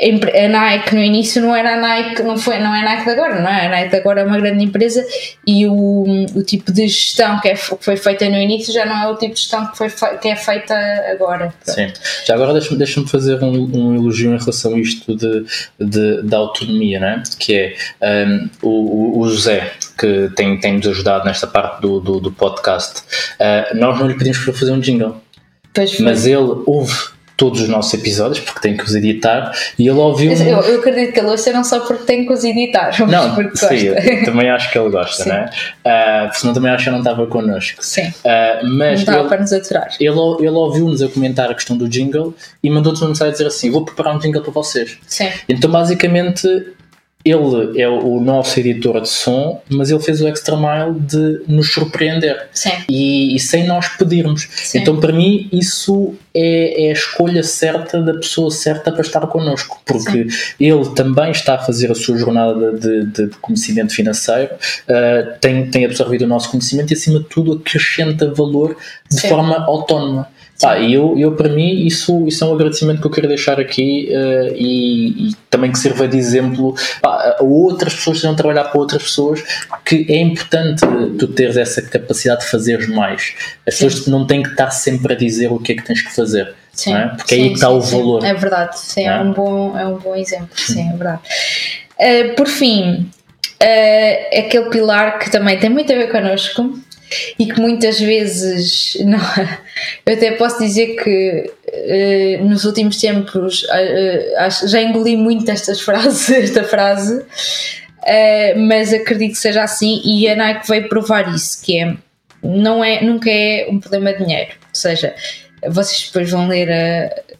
a Nike no início não era a Nike, não, foi, não é a Nike de agora, não é? A Nike de agora é uma grande empresa e o, o tipo de gestão que, é, que foi feita no início já não é o tipo de gestão que, foi, que é feita agora. Sim. Já agora deixa-me deixa fazer um, um, elogio em relação a isto de, de, de autonomia, né? que é um, o, o José, que tem, tem nos ajudado nesta parte do, do, do podcast. Uh, nós não lhe pedimos para fazer um jingle. Mas ele ouve todos os nossos episódios, porque tem que os editar, e ele ouviu. Eu, eu acredito que ele ouça não só porque tem que os editar, [LAUGHS] mas não, porque sim, gosta. também acho que ele gosta, né? Uh, senão também acho que ele não estava connosco. Sim. Uh, mas não estava para nos aturar. Ele, ele ouviu-nos a comentar a questão do jingle e mandou-nos uma mensagem a dizer assim: Vou preparar um jingle para vocês. Sim. Então, basicamente, ele é o nosso editor de som, mas ele fez o extra mile de nos surpreender. Sim. E, e sem nós pedirmos. Sim. Então, para mim, isso é, é, a escolha certa da pessoa certa para estar connosco, porque Sim. ele também está a fazer a sua jornada de, de, de conhecimento financeiro, uh, tem, tem absorvido o nosso conhecimento e, acima de tudo, acrescenta valor de Sim. forma autónoma. Pá, e eu, eu, para mim, isso, isso é um agradecimento que eu quero deixar aqui uh, e, e, também que sirva de exemplo pá, a outras pessoas que estão a trabalhar para outras pessoas, que é importante tu teres essa capacidade de fazer mais. As sim. pessoas não têm que estar sempre a dizer o que é que tens que fazer. Sim, é? Porque sim, aí está o valor. É verdade, sim, é? é? um, bom, é um bom exemplo, sim, é verdade. Uh, por fim, uh, aquele pilar que também tem muito a ver connosco e que muitas vezes [LAUGHS] não, eu até posso dizer que uh, nos últimos tempos uh, já engoli muito estas [LAUGHS] frases, esta frase, mas acredito que seja assim e a Nike veio provar isso, que é, não é nunca é um problema de dinheiro, ou seja, vocês depois vão ler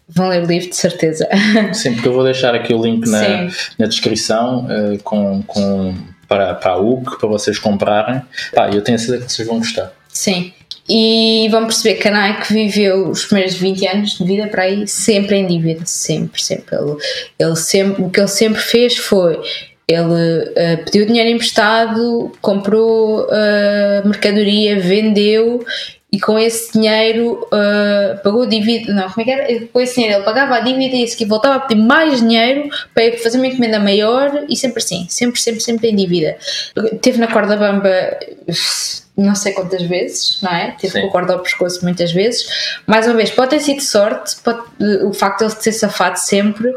vão ler o livro de certeza. Sim, porque eu vou deixar aqui o link na, na descrição com, com para, para a UC, para vocês comprarem. Pá, eu tenho a certeza que vocês vão gostar. Sim. E vão perceber que a Nike viveu os primeiros 20 anos de vida para aí sempre em dívida, sempre, sempre. Ele, ele sempre o que ele sempre fez foi ele uh, pediu dinheiro emprestado, comprou uh, mercadoria, vendeu e com esse dinheiro uh, pagou dívida. Não, como é que era? Com esse dinheiro ele pagava a dívida e esse voltava a pedir mais dinheiro para fazer uma encomenda maior e sempre assim, sempre, sempre, sempre em dívida. Teve na corda bamba não sei quantas vezes, não é? Teve com a corda ao pescoço muitas vezes. Mais uma vez, pode ter sido sorte, pode, o facto de ele ter safado sempre,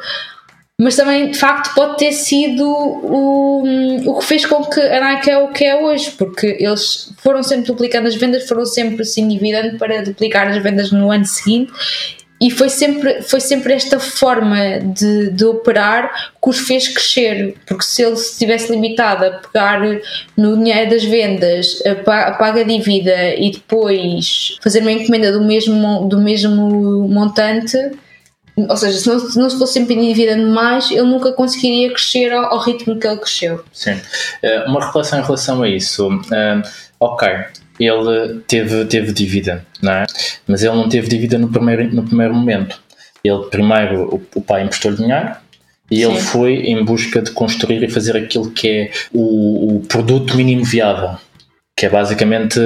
mas também de facto pode ter sido o, o que fez com que a Nike é o que é hoje, porque eles foram sempre duplicando as vendas, foram sempre se endividando para duplicar as vendas no ano seguinte e foi sempre, foi sempre esta forma de, de operar que os fez crescer, porque se ele se tivesse limitado a pegar no dinheiro das vendas, a paga dívida e depois fazer uma encomenda do mesmo, do mesmo montante, ou seja, se não, se não se fosse sempre endividando mais, ele nunca conseguiria crescer ao, ao, ritmo que ele cresceu. Sim. Eh, uma reflexão em relação a isso. Uh, ok, ele teve, teve dívida, não é? Mas ele não teve dívida no primeiro, no primeiro momento. Ele, primeiro, o, o pai emprestou-lhe dinheiro, e Sim. ele foi em busca de construir e fazer aquilo que é o, o produto mínimo viável que é basicamente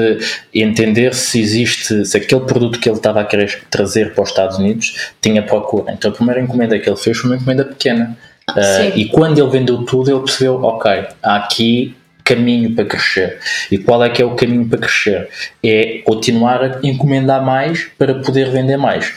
entender se existe, se aquele produto que ele estava a querer trazer para os Estados Unidos tinha procura. Então a primeira encomenda que ele fez foi uma encomenda pequena. Uh, e quando ele vendeu tudo, ele percebeu: ok, há aqui caminho para crescer. E qual é que é o caminho para crescer? É continuar a encomendar mais para poder vender mais.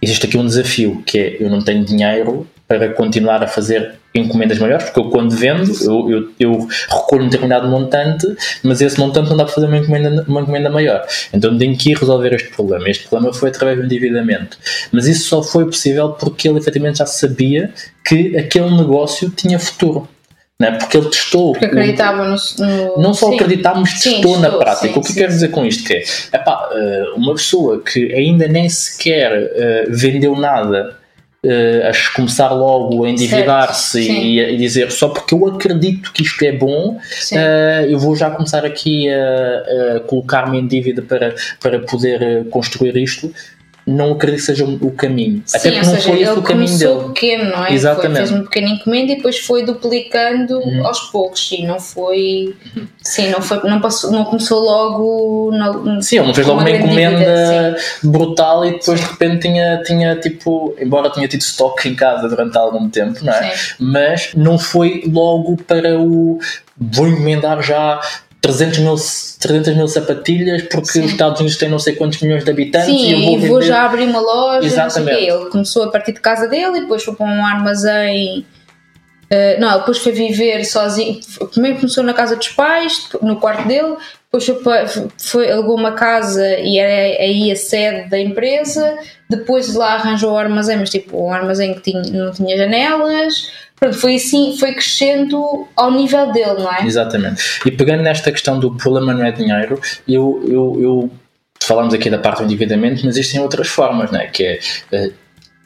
Existe aqui um desafio que é: eu não tenho dinheiro para continuar a fazer encomendas maiores, porque eu quando vendo, eu, eu, eu recolho um determinado montante, mas esse montante não dá para fazer uma encomenda, uma encomenda maior. Então tenho que ir resolver este problema. Este problema foi através do endividamento. Mas isso só foi possível porque ele efetivamente já sabia que aquele negócio tinha futuro. Né? Porque ele testou. Porque acreditava no. no... Não só sim. acreditava, mas testou sim, na prática. Sim, o que quero dizer com isto? Que é, epá, eh, uma pessoa que ainda nem sequer uh, vendeu nada uh, a começar logo a endividar-se e, e, dizer só porque eu acredito que isto é bom, uh, eu vou já começar aqui a, a colocar-me em dívida para, para poder construir isto não acredito que seja o caminho. Sim, Até porque não seja, foi esse o caminho dele. pequeno, não é? Exatamente. Foi, fez um pequeno encomenda e depois foi duplicando uhum. aos poucos. E não foi. Sim, não, foi, não, passou, não começou logo. No, sim, ele não fez logo uma encomenda brutal e depois sim. de repente tinha, tinha tipo. Embora tinha tido estoque em casa durante algum tempo, não é? Sim. Mas não foi logo para o. Vou encomendar já 300 mil, 300 mil sapatilhas porque Sim. os Estados Unidos têm não sei quantos milhões de habitantes Sim, e eu vou, vender... vou já abrir uma loja. Exatamente. Ele começou a partir de casa dele e depois foi para um armazém. Uh, não, depois foi viver sozinho. Primeiro começou na casa dos pais, no quarto dele, depois foi, foi alugou uma casa e era aí a sede da empresa. Depois de lá arranjou o armazém, mas tipo um armazém que tinha, não tinha janelas Pronto, foi assim, foi crescendo ao nível dele, não é? Exatamente. E pegando nesta questão do problema não é dinheiro, eu, eu, eu falamos aqui da parte do endividamento, mas existem outras formas, não é? Que é uh,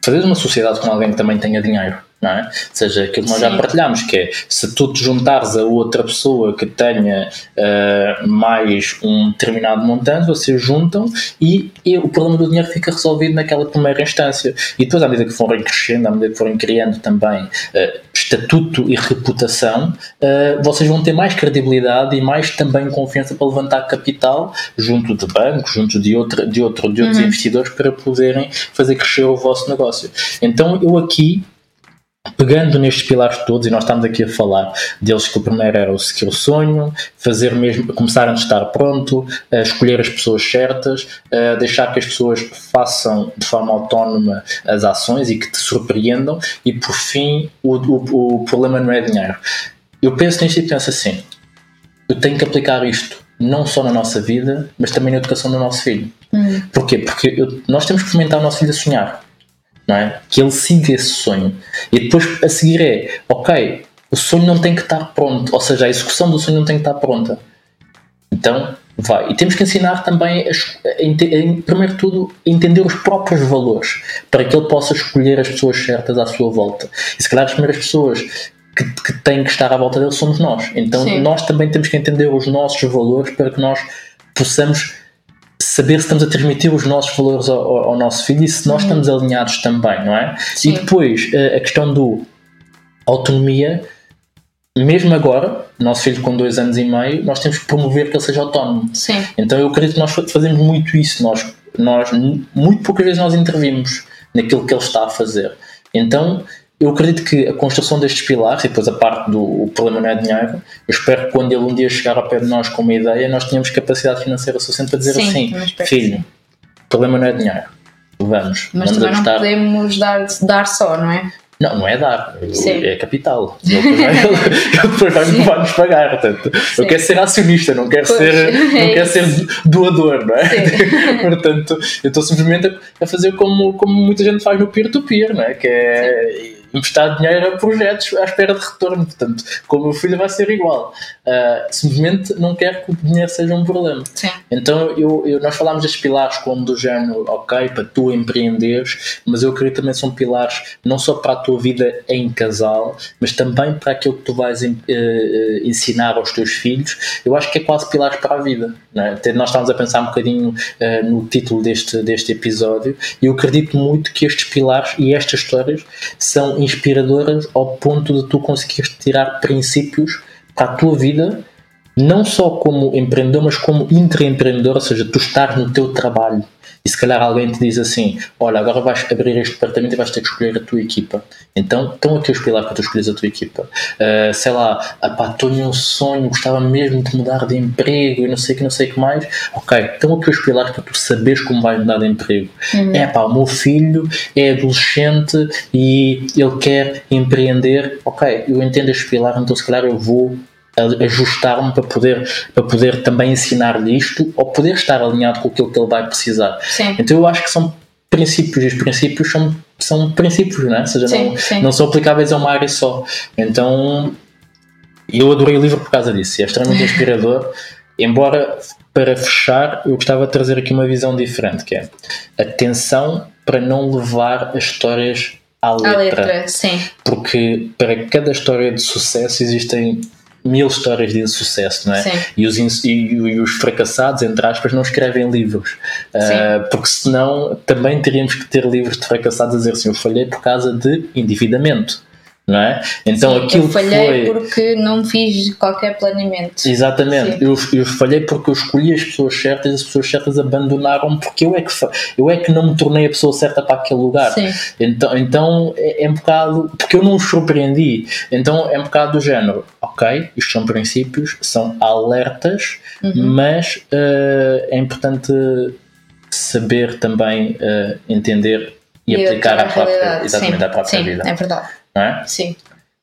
fazer uma sociedade com alguém que também tenha dinheiro. Não é? Ou seja, aquilo que nós já Sim. partilhámos, que é se tu te juntares a outra pessoa que tenha ah, mais um determinado montante, vocês juntam e, e o problema do dinheiro fica resolvido naquela primeira instância. E depois, à medida que forem crescendo, à medida que forem criando também ah, estatuto e reputação, ah, vocês vão ter mais credibilidade e mais também confiança para levantar capital junto de bancos, junto de, outra, de, outro, de outros investidores para poderem fazer crescer o vosso negócio. Então, eu aqui pegando nestes pilares todos, e nós estamos aqui a falar deles que o primeiro era o seguir o sonho, fazer mesmo, começar antes de estar pronto, escolher as pessoas certas, deixar que as pessoas façam de forma autónoma as ações e que te surpreendam, e por fim, o, o, o problema não é dinheiro. Eu penso nisto e penso assim, eu tenho que aplicar isto não só na nossa vida, mas também na educação do nosso filho. Porquê? Porque eu- nós temos que fomentar o nosso filho a sonhar não é? Que ele siga esse sonho. E depois a seguir é, ok, o sonho não tem que estar pronto, ou seja, a execução do sonho não tem que estar pronta. Então, vai. E temos que ensinar também, a, a, primeiro de tudo, a entender os próprios valores, para que ele possa escolher as pessoas certas à sua volta. E se calhar as primeiras pessoas que, que têm que estar à volta dele somos nós. Então, Sim. nós também temos que entender os nossos valores para que nós possamos saber se estamos a transmitir os nossos valores ao, ao- nosso filho e se nós estamos alinhados também, não é? Sim. E depois eh, a questão do autonomia, mesmo agora, nosso filho com dois anos e meio, nós temos que promover que ele seja autónomo. Sim. Então eu acredito que nós fa- fazemos muito isso, nós, nós muito poucas vezes nós intervimos naquilo que ele está a fazer. Então eu acredito que a construção destes pilares, e depois a parte do problema não é dinheiro, eu espero que quando ele um dia chegar ao pé de nós com uma ideia, nós tenhamos capacidade financeira suficiente para dizer Sim, assim, filho, o problema não é dinheiro. Vamos, Mas vamos também não podemos dar, dar só, não é? Não, não é dar, é capital. Ele depois vai, [LAUGHS] vai, nos pagar. Portanto, Sim. eu quero ser acionista, não quero, Pois, ser, [LAUGHS] não é quero ser doador, não é? [LAUGHS] Portanto, eu estou simplesmente a- fazer como, como muita gente faz no peer-to-peer, não é? que é emprestar dinheiro a projetos à espera de retorno. Portanto, com o meu filho vai ser igual. Ah, simplesmente não quero que o dinheiro seja um problema. Sim. Então, eu, eu- nós falámos destes pilares como do género, ok, para tu empreenderes, mas eu acredito que também são pilares não só para a tua vida em casal, mas também para aquilo que tu vais eh, ensinar aos teus filhos. Eu acho que é quase pilares para a vida. Não é? Nós estávamos a pensar um bocadinho eh, no título deste, deste episódio e eu acredito muito que estes pilares e estas histórias são inspiradoras ao ponto de tu conseguires tirar princípios para a tua vida não só como empreendedor, mas como intraempreendedor, ou seja, tu estás no teu trabalho e se calhar alguém te diz assim: Olha, agora vais abrir este departamento e vais ter que escolher a tua equipa. Então, estão aqui os pilares para tu escolheres a tua equipa. Uh, sei lá, tenho um sonho, gostava mesmo de mudar de emprego e não sei o que, não sei o que mais. Ok, estão aqui os pilares para tu saberes como vais mudar de emprego. É pá, o meu filho é adolescente e ele quer empreender. Ok, eu entendo estes pilares, então se calhar eu vou ajustar-me para poder, para poder também ensinar-lhe isto ou poder estar alinhado com aquilo que ele vai precisar. Sim. Então eu acho que são princípios e os princípios são, são princípios, não é? Ou seja, Sim, não, sim. não são aplicáveis a uma área só. Então eu adorei o livro por causa disso, é extremamente [LAUGHS] inspirador. Embora, para fechar, eu gostava de trazer aqui uma visão diferente, que é atenção para não levar as histórias à letra letra, sim. porque para cada história de sucesso existem mil histórias de insucesso, não é? Sim. E os, e, e os fracassados, entre aspas, não escrevem livros. Ah, porque senão também teríamos que ter livros de fracassados a dizer assim, eu falhei por causa de endividamento, não é? Então Sim, aquilo eu falhei foi... porque não fiz qualquer planeamento. Exatamente, eu, eu falhei porque eu escolhi as pessoas certas e as pessoas certas abandonaram porque eu é que, eu é que não me tornei a pessoa certa para aquele lugar. Sim. Então, então é, é um bocado. Porque eu não os surpreendi. Então é um bocado do género. Ok, isto são princípios, são alertas, mas eh, é importante saber também eh, entender e, aplicar à própria, exatamente sim. à própria sim, vida. é verdade. Não é? Sim,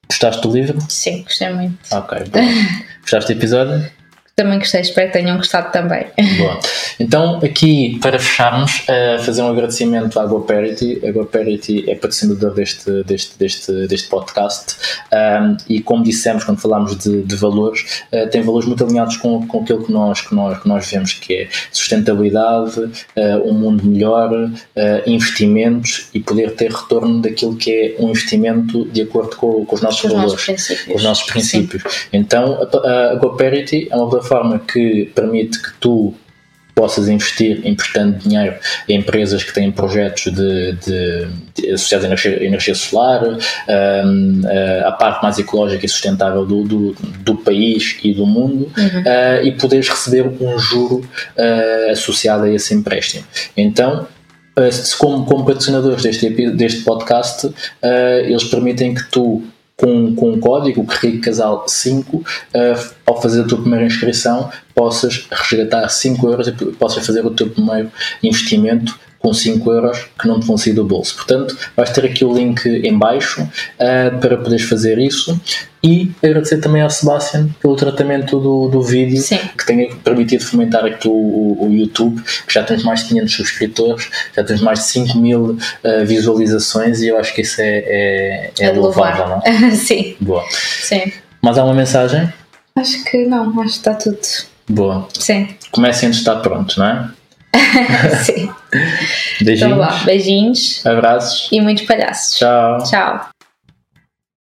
Gostaste do livro? sim, gostei muito. Ok, bom. [LAUGHS] Gostaste do episódio? Também gostei, espero que tenham gostado também. Boa. Então, aqui para fecharmos, uh, fazer um agradecimento à GoParity. A GoParity é patrocinador deste, deste, deste, deste podcast um, e, como dissemos quando falámos de, de valores, uh, tem valores muito alinhados com, com aquilo que nós, que, nós, que nós vemos, que é sustentabilidade, uh, um mundo melhor, investimentos e poder ter retorno daquilo que é um investimento de acordo com, com os nossos Os valores, nossos princípios. com os nossos princípios. Então, a, a GoParity é uma plataforma que permite que tu possas investir emprestando dinheiro a empresas que têm projetos de, de, de associados à energia, energia solar, um, uh, a parte mais ecológica e sustentável do, do, do país e do mundo, uh, e poderes receber um juro uh, associado a esse empréstimo. Então, como, como patrocinadores deste, deste podcast, eles permitem que tu com, com um código, o Rico Casal 5, uh, ao fazer a tua primeira inscrição, possas resgatar 5 euros e possas fazer o teu primeiro investimento com 5 euros que não te vão sair do bolso. Portanto, vais ter aqui o link em baixo uh, para poderes fazer isso e agradecer também ao Sebastian pelo tratamento do, do vídeo Sim. que tenha permitido fomentar aqui o, o, o YouTube, que já temos mais de 500 subscritores, já temos mais de 5 mil uh, visualizações e eu acho que isso é, é, é É louvável, não? [LAUGHS] Sim, Boa. sim. Mais alguma mensagem? Acho que não, acho que está tudo. Boa. Sim, Comecem antes de estar prontos, não é? [LAUGHS] sim. Beijinhos, Então beijinhos abraços, e muitos palhaços. tchau. Tchau.